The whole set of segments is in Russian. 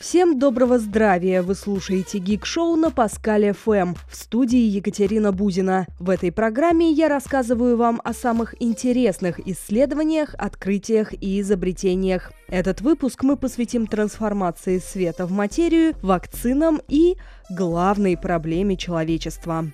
Всем доброго здравия! Вы слушаете Гик Шоу на Паскале ФМ в студии Екатерина Бузина. В этой программе я рассказываю вам о самых интересных исследованиях, открытиях и изобретениях. Этот выпуск мы посвятим трансформации света в материю, вакцинам и главной проблеме человечества.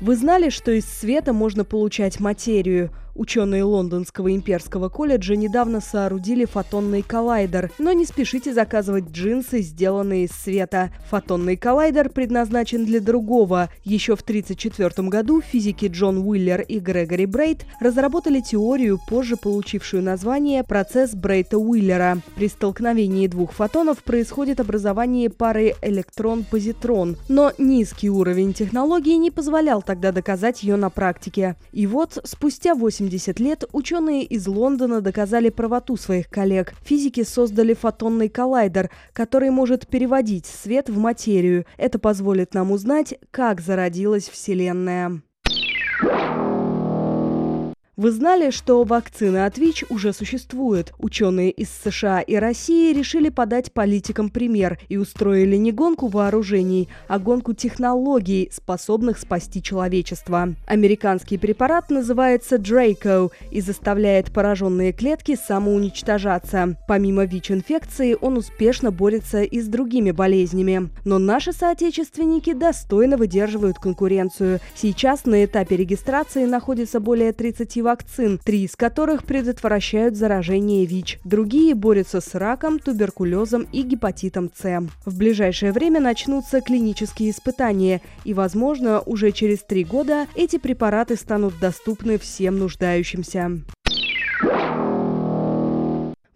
Вы знали, что из света можно получать материю? Ученые Лондонского имперского колледжа недавно соорудили фотонный коллайдер, но не спешите заказывать джинсы, сделанные из света. Фотонный коллайдер предназначен для другого. Еще в 1934 году физики Джон Уиллер и Грегори Брейт разработали теорию, позже получившую название «процесс Брейта-Уиллера». При столкновении двух фотонов происходит образование пары электрон-позитрон, но низкий уровень технологии не позволял тогда доказать ее на практике. И вот спустя 8 80 лет ученые из Лондона доказали правоту своих коллег. Физики создали фотонный коллайдер, который может переводить свет в материю. Это позволит нам узнать, как зародилась Вселенная. Вы знали, что вакцина от ВИЧ уже существует? Ученые из США и России решили подать политикам пример и устроили не гонку вооружений, а гонку технологий, способных спасти человечество. Американский препарат называется Draco и заставляет пораженные клетки самоуничтожаться. Помимо ВИЧ-инфекции, он успешно борется и с другими болезнями. Но наши соотечественники достойно выдерживают конкуренцию. Сейчас на этапе регистрации находится более 30 вакцин вакцин, три из которых предотвращают заражение ВИЧ. Другие борются с раком, туберкулезом и гепатитом С. В ближайшее время начнутся клинические испытания, и, возможно, уже через три года эти препараты станут доступны всем нуждающимся.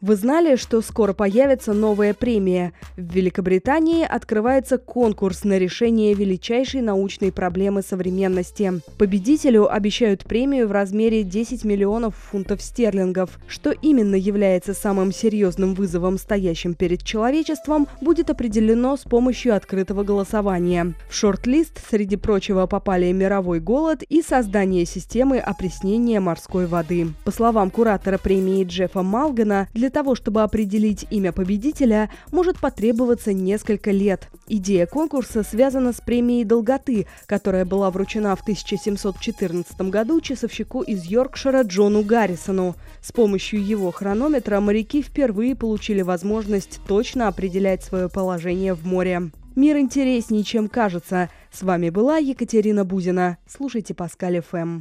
Вы знали, что скоро появится новая премия? В Великобритании открывается конкурс на решение величайшей научной проблемы современности. Победителю обещают премию в размере 10 миллионов фунтов стерлингов. Что именно является самым серьезным вызовом, стоящим перед человечеством, будет определено с помощью открытого голосования. В шорт-лист, среди прочего, попали мировой голод и создание системы опреснения морской воды. По словам куратора премии Джеффа Малгана, для того, чтобы определить имя победителя, может потребоваться несколько лет. Идея конкурса связана с премией долготы, которая была вручена в 1714 году часовщику из Йоркшира Джону Гаррисону. С помощью его хронометра моряки впервые получили возможность точно определять свое положение в море. Мир интереснее, чем кажется. С вами была Екатерина Бузина. Слушайте Паскаль ФМ.